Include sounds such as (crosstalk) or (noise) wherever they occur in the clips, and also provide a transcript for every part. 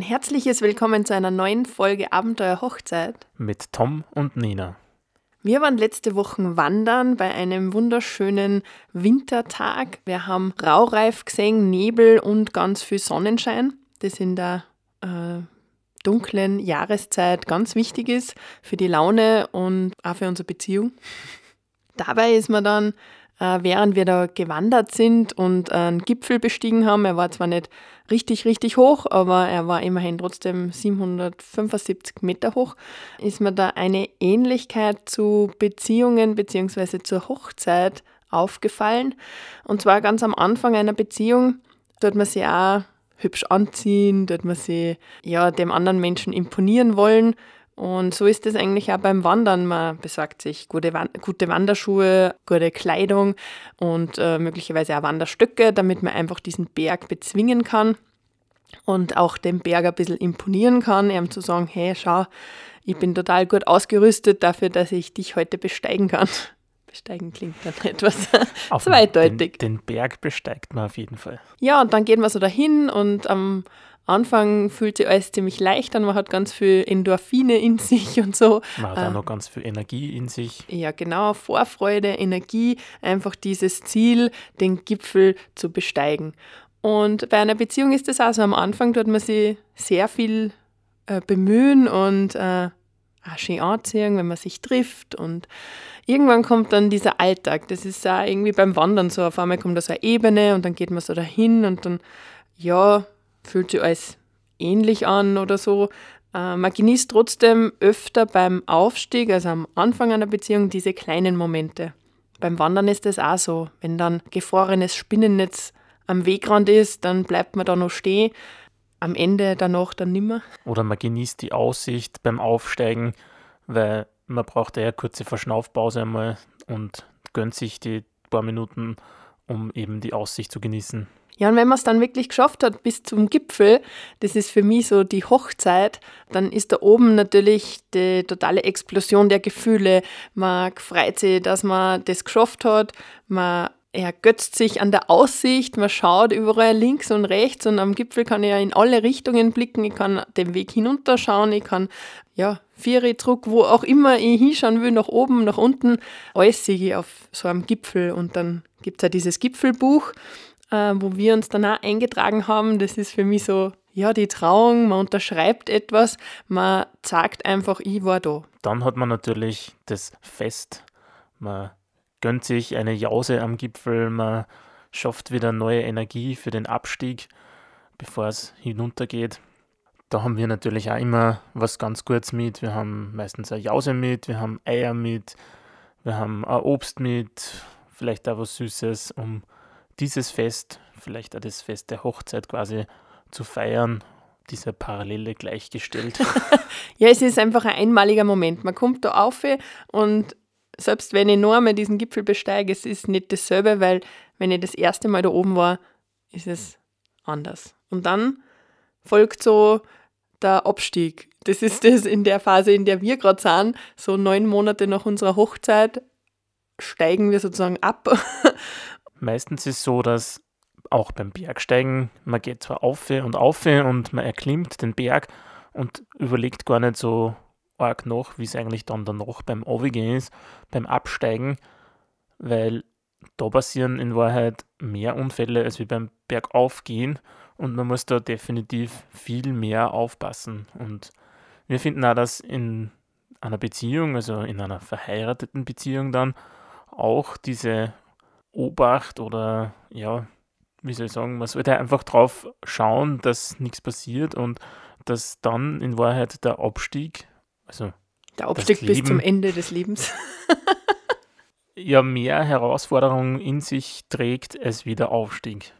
Ein herzliches Willkommen zu einer neuen Folge Abenteuer Hochzeit mit Tom und Nina. Wir waren letzte Woche wandern bei einem wunderschönen Wintertag. Wir haben Raureif gesehen, Nebel und ganz viel Sonnenschein. Das in der äh, dunklen Jahreszeit ganz wichtig ist für die Laune und auch für unsere Beziehung. (laughs) Dabei ist man dann während wir da gewandert sind und einen Gipfel bestiegen haben. Er war zwar nicht richtig, richtig hoch, aber er war immerhin trotzdem 775 Meter hoch. Ist mir da eine Ähnlichkeit zu Beziehungen bzw. zur Hochzeit aufgefallen. Und zwar ganz am Anfang einer Beziehung, dort man sich auch hübsch anziehen, dort man sich ja, dem anderen Menschen imponieren wollen und so ist es eigentlich auch beim Wandern. Man besorgt sich gute, gute Wanderschuhe, gute Kleidung und äh, möglicherweise auch Wanderstöcke, damit man einfach diesen Berg bezwingen kann und auch dem Berg ein bisschen imponieren kann, ihm zu sagen, hey, schau, ich bin total gut ausgerüstet dafür, dass ich dich heute besteigen kann. (laughs) Besteigen klingt dann (laughs) etwas zweideutig. Den, den, Berg besteigt man auf jeden Fall. Ja, und dann geht man so dahin und am Anfang fühlt sich alles ziemlich leicht an, man hat ganz viel Endorphine in sich und so. Man hat auch äh, noch ganz viel Energie in sich. Ja, genau, Vorfreude, Energie, einfach dieses Ziel, den Gipfel zu besteigen. Und bei einer Beziehung ist das auch so. Am Anfang tut man sich sehr viel äh, bemühen und äh, auch schön anziehen, wenn man sich trifft. Und irgendwann kommt dann dieser Alltag. Das ist auch irgendwie beim Wandern so. Auf einmal kommt da so eine Ebene und dann geht man so dahin und dann, ja, fühlt sich alles ähnlich an oder so. Äh, man genießt trotzdem öfter beim Aufstieg, also am Anfang einer Beziehung, diese kleinen Momente. Beim Wandern ist das auch so. Wenn dann gefrorenes Spinnennetz am Wegrand ist, dann bleibt man da noch stehen. Am Ende danach dann nimmer. Oder man genießt die Aussicht beim Aufsteigen, weil man braucht eine kurze Verschnaufpause einmal und gönnt sich die paar Minuten, um eben die Aussicht zu genießen. Ja, und wenn man es dann wirklich geschafft hat bis zum Gipfel, das ist für mich so die Hochzeit, dann ist da oben natürlich die totale Explosion der Gefühle. Man freut sich, dass man das geschafft hat. Man ergötzt sich an der Aussicht, man schaut überall links und rechts und am Gipfel kann ich ja in alle Richtungen blicken, ich kann den Weg hinunterschauen, ich kann ja, Viere Druck, wo auch immer ich hinschauen will, nach oben, nach unten, alles sehe ich auf so einem Gipfel und dann gibt es ja dieses Gipfelbuch äh, wo wir uns dann auch eingetragen haben. Das ist für mich so, ja, die Trauung, man unterschreibt etwas, man sagt einfach, ich war da. Dann hat man natürlich das Fest, man gönnt sich eine Jause am Gipfel, man schafft wieder neue Energie für den Abstieg, bevor es hinuntergeht. Da haben wir natürlich auch immer was ganz Gutes mit. Wir haben meistens eine Jause mit, wir haben Eier mit, wir haben ein Obst mit, vielleicht auch was Süßes, um dieses Fest, vielleicht auch das Fest der Hochzeit quasi zu feiern, diese Parallele gleichgestellt. (laughs) (laughs) ja, es ist einfach ein einmaliger Moment. Man kommt da auf und selbst wenn ich nur einmal diesen Gipfel besteige, es ist nicht dasselbe, weil wenn ich das erste Mal da oben war, ist es anders. Und dann folgt so der Abstieg. Das ist das in der Phase, in der wir gerade sind, so neun Monate nach unserer Hochzeit steigen wir sozusagen ab Meistens ist es so, dass auch beim Bergsteigen, man geht zwar auf und auf und man erklimmt den Berg und überlegt gar nicht so arg nach, wie es eigentlich dann danach beim Aufgehen ist, beim Absteigen, weil da passieren in Wahrheit mehr Unfälle als wie beim Bergaufgehen und man muss da definitiv viel mehr aufpassen. Und wir finden auch, dass in einer Beziehung, also in einer verheirateten Beziehung dann, auch diese Obacht oder ja, wie soll ich sagen, man sollte einfach drauf schauen, dass nichts passiert und dass dann in Wahrheit der Abstieg, also der Abstieg bis zum Ende des Lebens, (laughs) ja mehr Herausforderungen in sich trägt als wie der Aufstieg.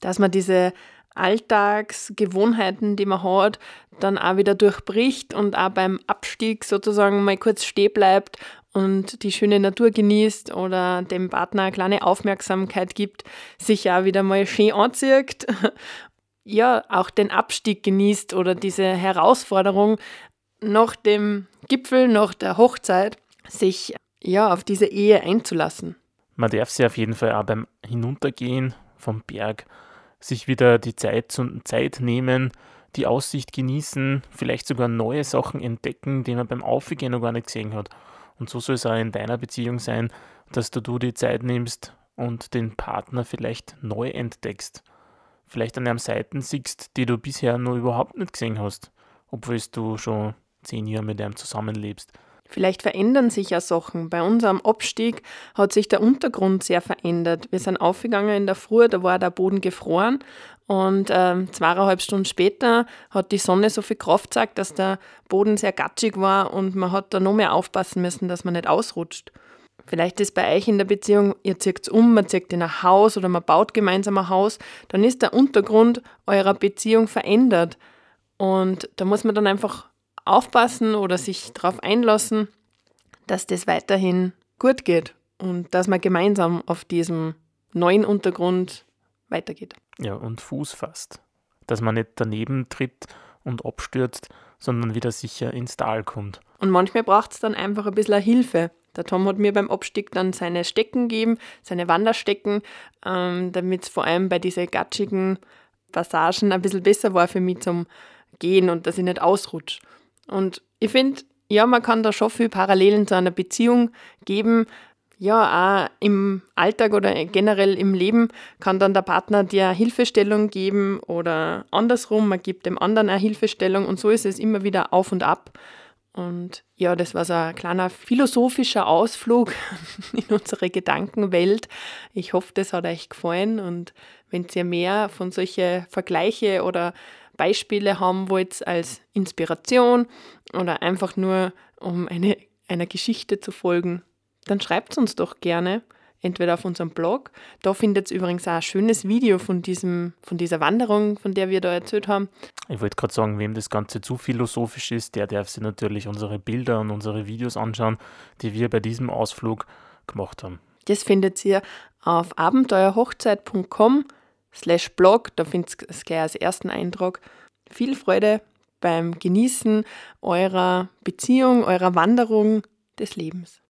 Dass man diese Alltagsgewohnheiten, die man hat, dann auch wieder durchbricht und auch beim Abstieg sozusagen mal kurz stehen bleibt und die schöne Natur genießt oder dem Partner eine kleine Aufmerksamkeit gibt, sich auch wieder mal schön anzieht, (laughs) ja, auch den Abstieg genießt oder diese Herausforderung nach dem Gipfel, nach der Hochzeit, sich ja auf diese Ehe einzulassen. Man darf sich auf jeden Fall auch beim Hinuntergehen vom Berg sich wieder die Zeit, Zeit nehmen, die Aussicht genießen, vielleicht sogar neue Sachen entdecken, die man beim Aufgehen noch gar nicht gesehen hat. Und so soll es auch in deiner Beziehung sein, dass du, du die Zeit nimmst und den Partner vielleicht neu entdeckst. Vielleicht an einem Seiten siehst, die du bisher noch überhaupt nicht gesehen hast, obwohl du schon zehn Jahre mit ihm zusammenlebst. Vielleicht verändern sich ja Sachen. Bei unserem Abstieg hat sich der Untergrund sehr verändert. Wir sind aufgegangen in der Früh, da war der Boden gefroren und ähm, zweieinhalb Stunden später hat die Sonne so viel Kraft gezeigt, dass der Boden sehr gatschig war und man hat da noch mehr aufpassen müssen, dass man nicht ausrutscht. Vielleicht ist bei euch in der Beziehung, ihr zieht um, man zieht in ein Haus oder man baut gemeinsam ein Haus, dann ist der Untergrund eurer Beziehung verändert. Und da muss man dann einfach aufpassen oder sich darauf einlassen, dass das weiterhin gut geht und dass man gemeinsam auf diesem neuen Untergrund weitergeht. Ja, und Fuß fasst. Dass man nicht daneben tritt und abstürzt, sondern wieder sicher ins Tal kommt. Und manchmal braucht es dann einfach ein bisschen Hilfe. Der Tom hat mir beim Abstieg dann seine Stecken gegeben, seine Wanderstecken, ähm, damit es vor allem bei diesen gatschigen Passagen ein bisschen besser war für mich zum Gehen und dass ich nicht ausrutsche. Und ich finde, ja, man kann da schon viel Parallelen zu einer Beziehung geben. Ja, auch im Alltag oder generell im Leben kann dann der Partner dir Hilfestellung geben oder andersrum, man gibt dem anderen eine Hilfestellung und so ist es immer wieder auf und ab. Und ja, das war so ein kleiner philosophischer Ausflug (laughs) in unsere Gedankenwelt. Ich hoffe, das hat euch gefallen und wenn ihr mehr von solchen Vergleiche oder Beispiele haben wollt als Inspiration oder einfach nur um eine, einer Geschichte zu folgen, dann schreibt uns doch gerne, entweder auf unserem Blog. Da findet ihr übrigens auch ein schönes Video von, diesem, von dieser Wanderung, von der wir da erzählt haben. Ich wollte gerade sagen, wem das Ganze zu philosophisch ist, der darf sich natürlich unsere Bilder und unsere Videos anschauen, die wir bei diesem Ausflug gemacht haben. Das findet ihr auf abenteuerhochzeit.com slash blog, da findet ihr es gleich als ersten Eintrag. Viel Freude beim Genießen eurer Beziehung, eurer Wanderung des Lebens.